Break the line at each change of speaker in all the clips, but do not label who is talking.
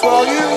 for you.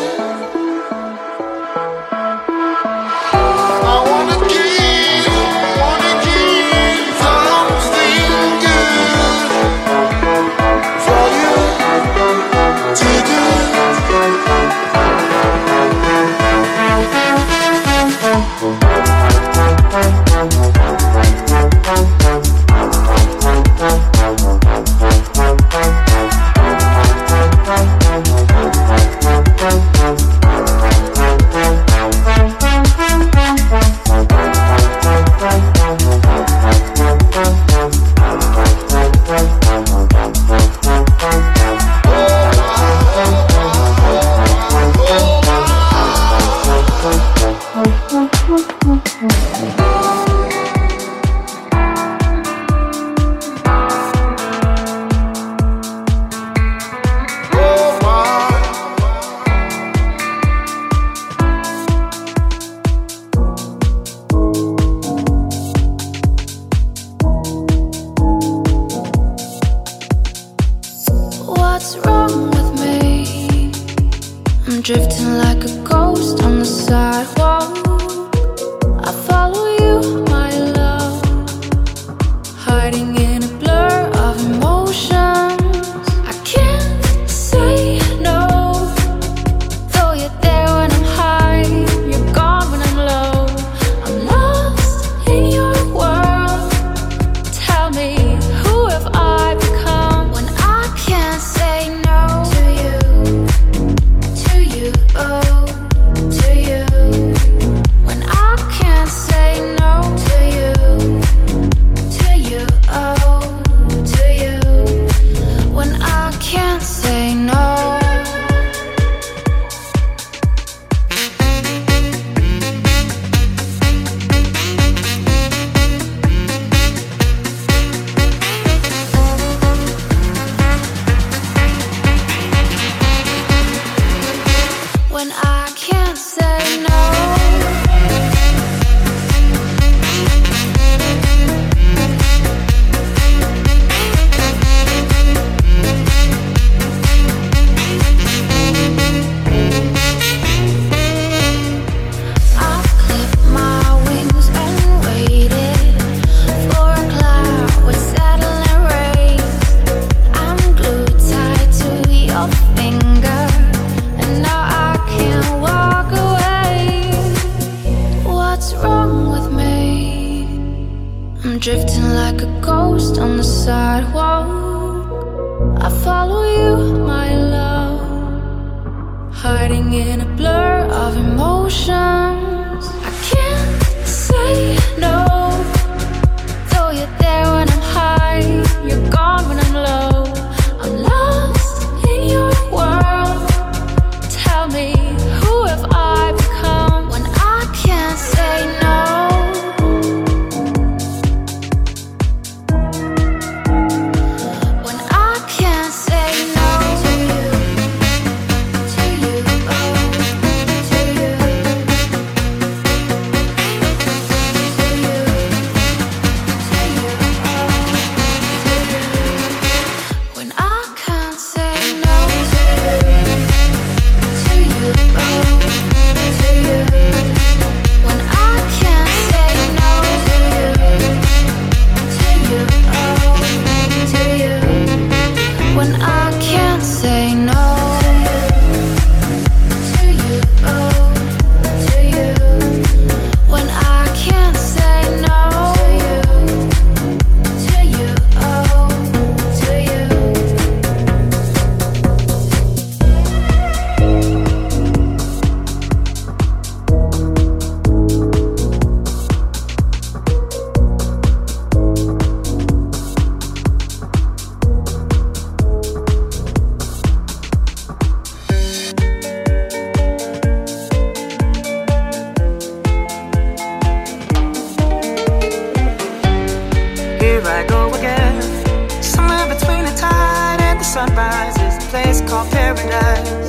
Sunrises, a place called paradise.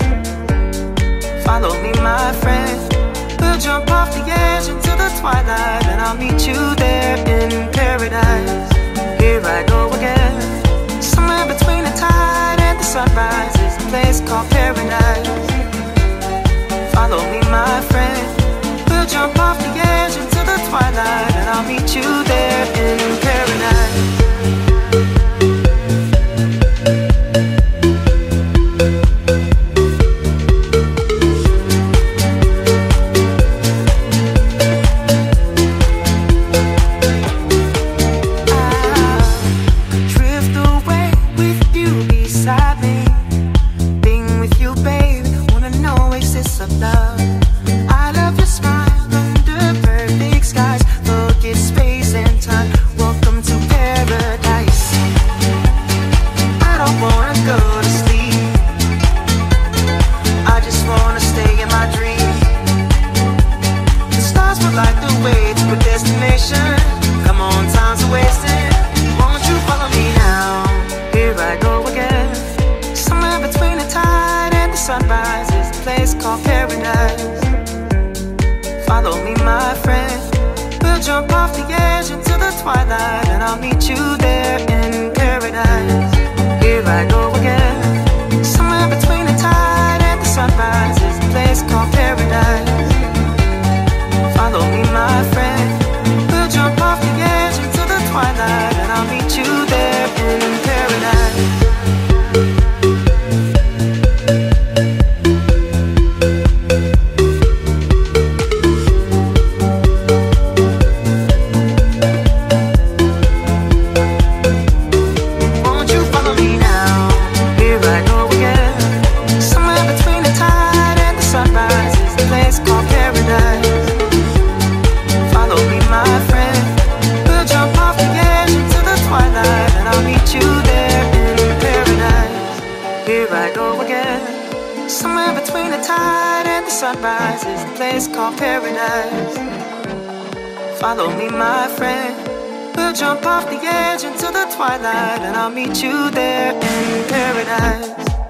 Follow me, my friend. We'll jump off the edge into the twilight, and I'll meet you there in paradise. Here I go again. Somewhere between the tide and the sunrise is a place called paradise. Follow me, my friend. We'll jump off the edge into the twilight, and I'll meet you there in paradise. I go again. Somewhere between the tide and the sunrise is a place called paradise. Follow me, my friend. We'll jump off the edge into the twilight, and I'll meet you there in paradise.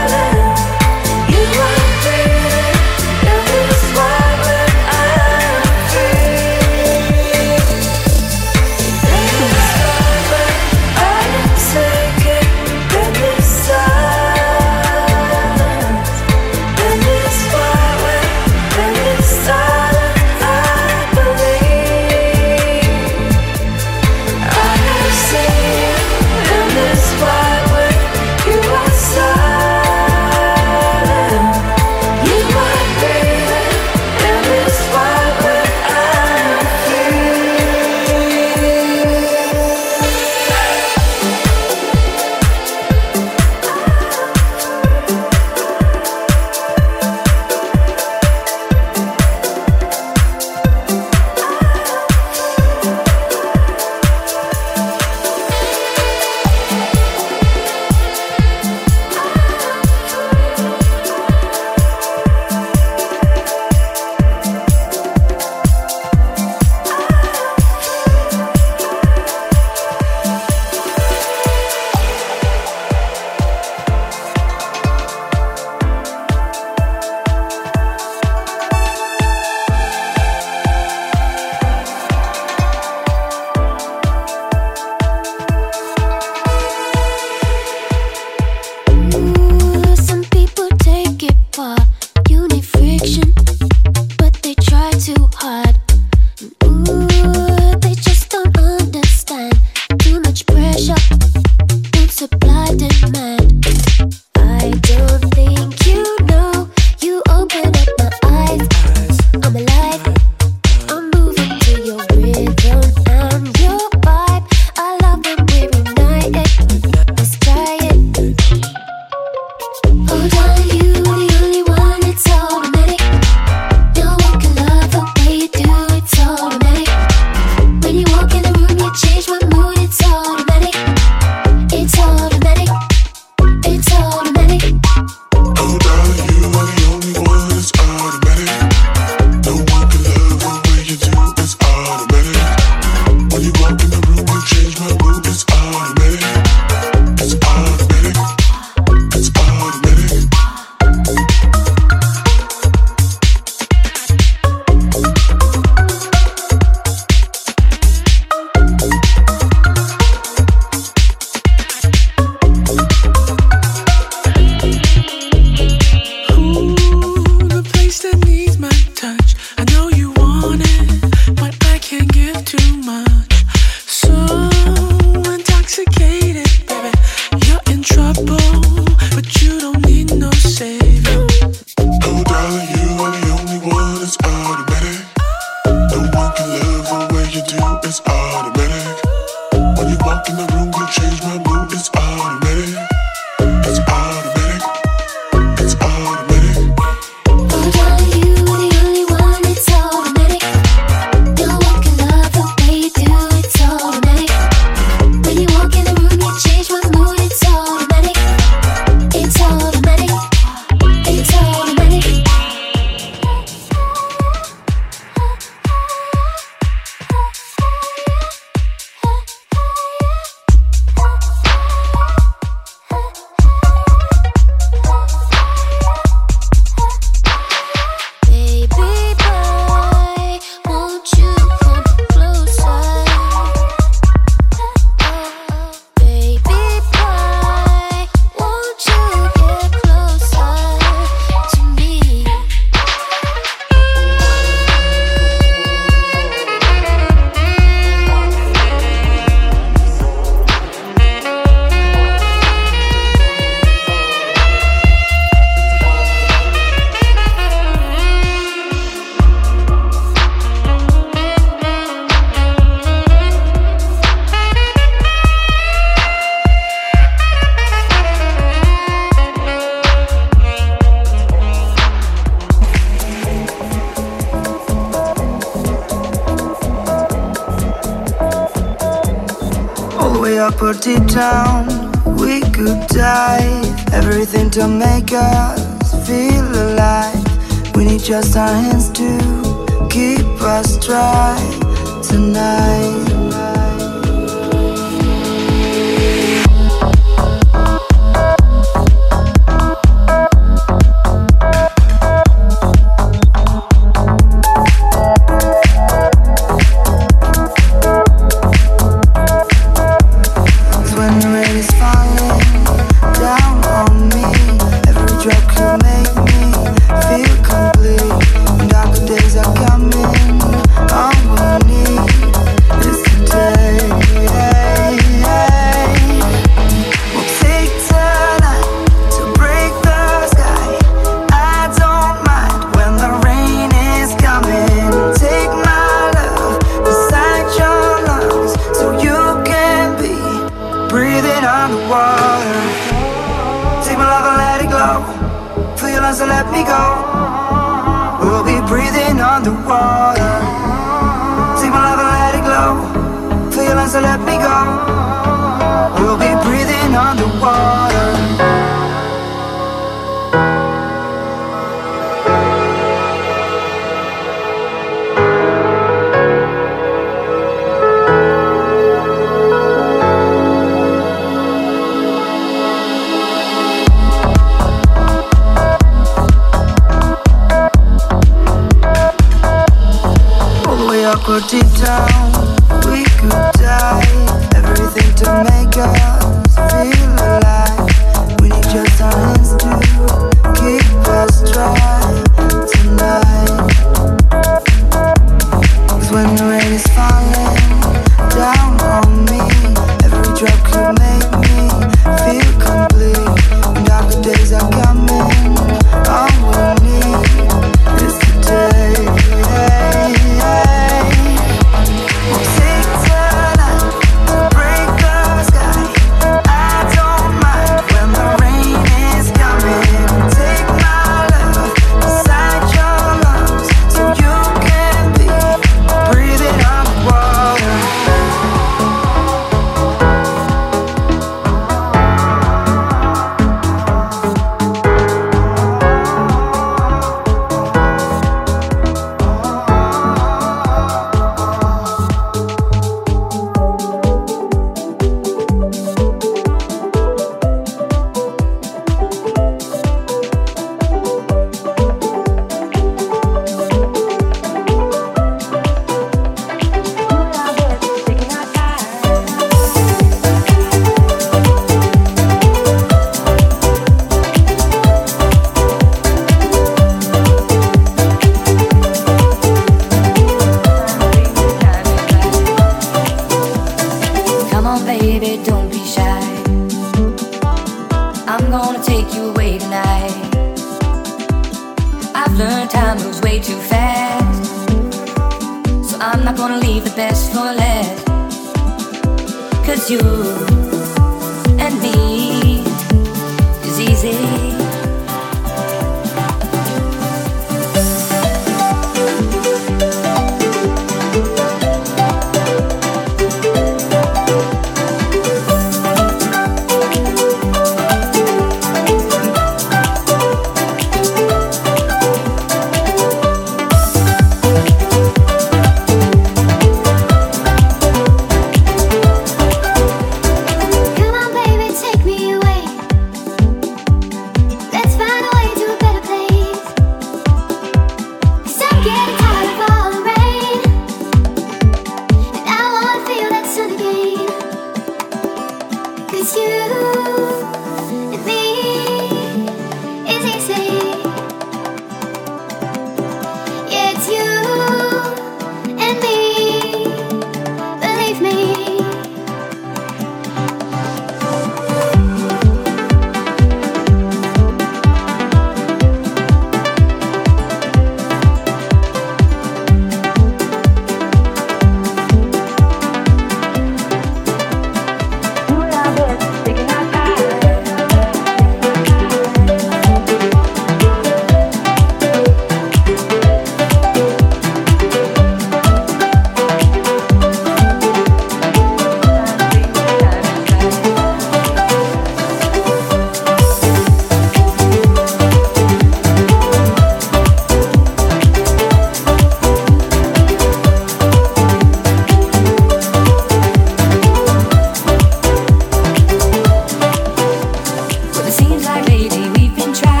lady, we've been trying.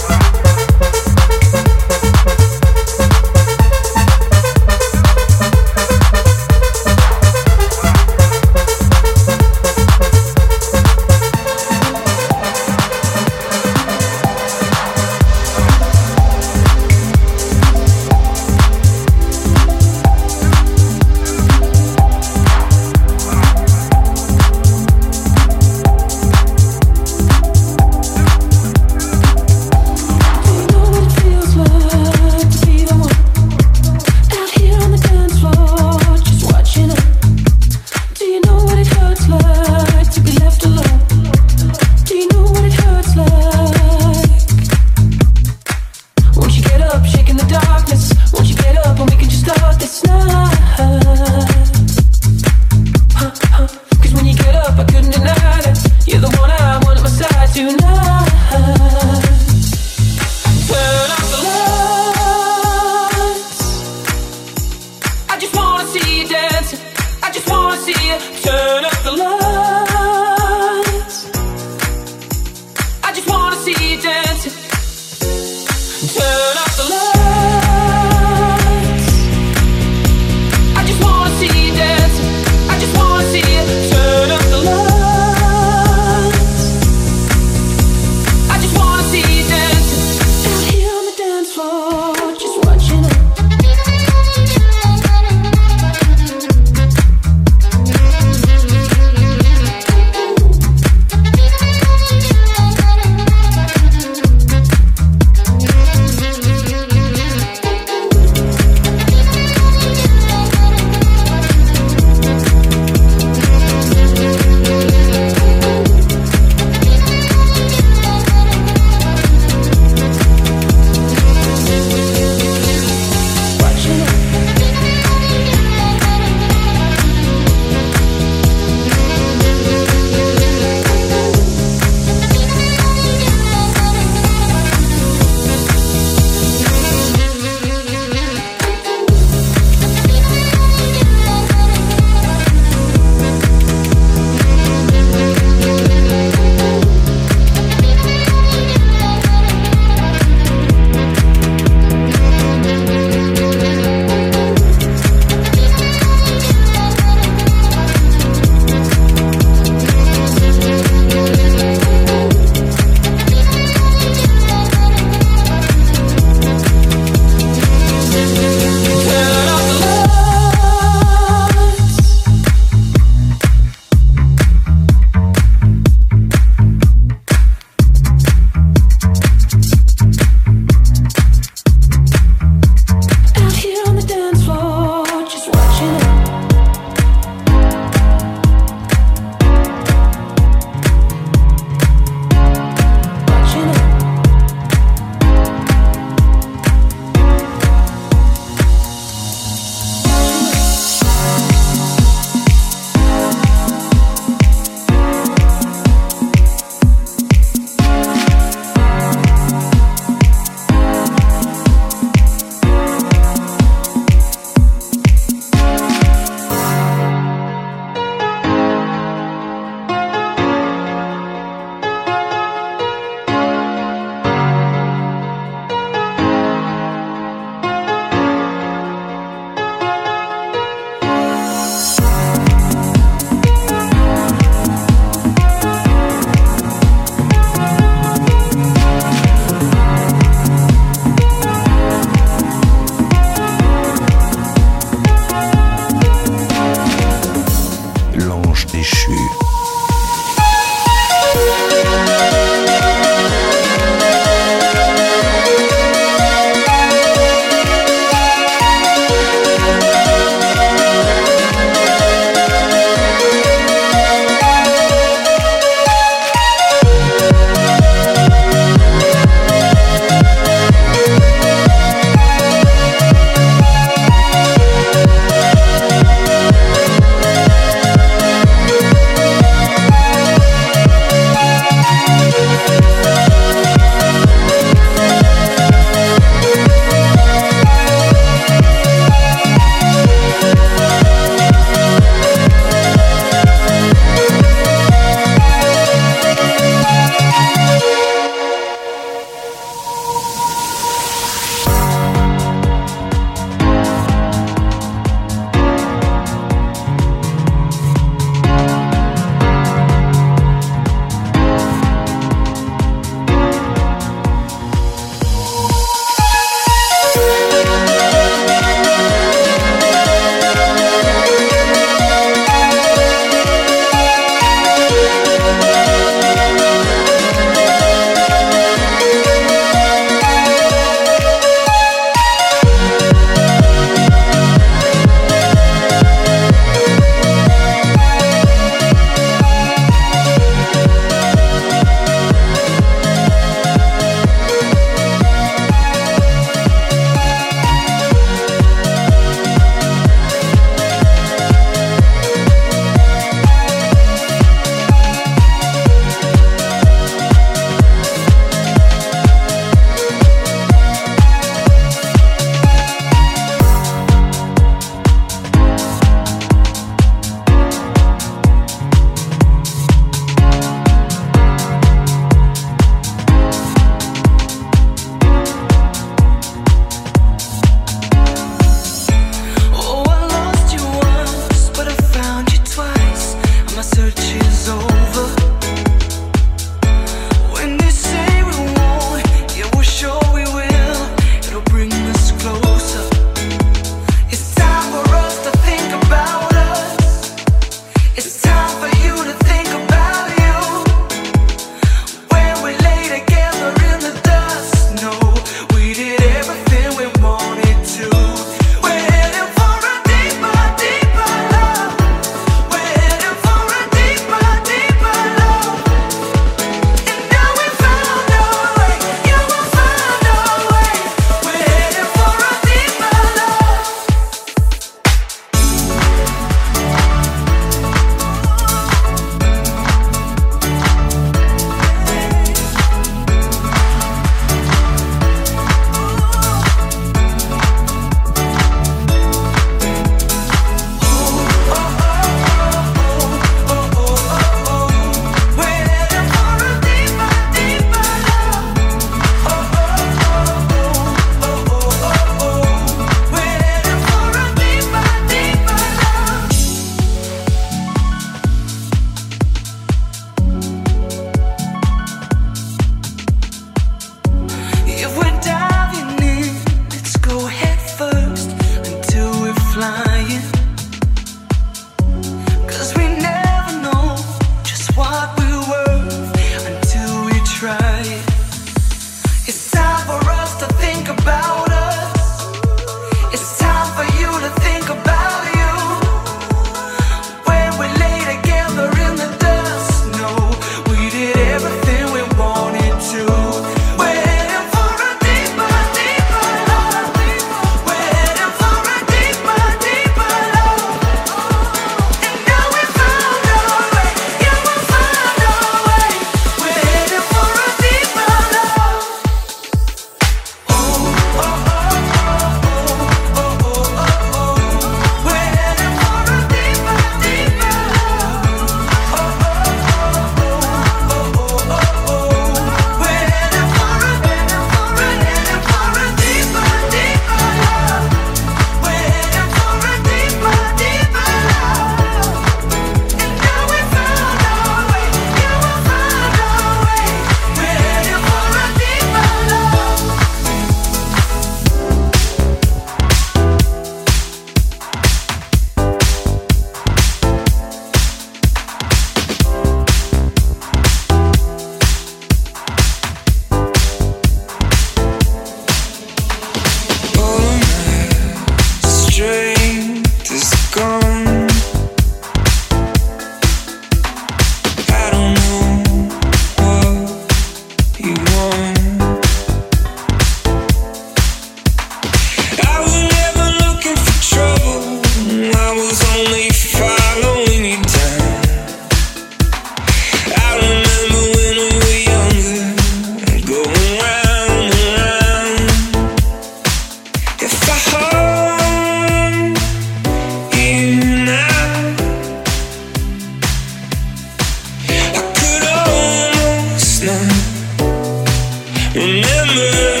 Remember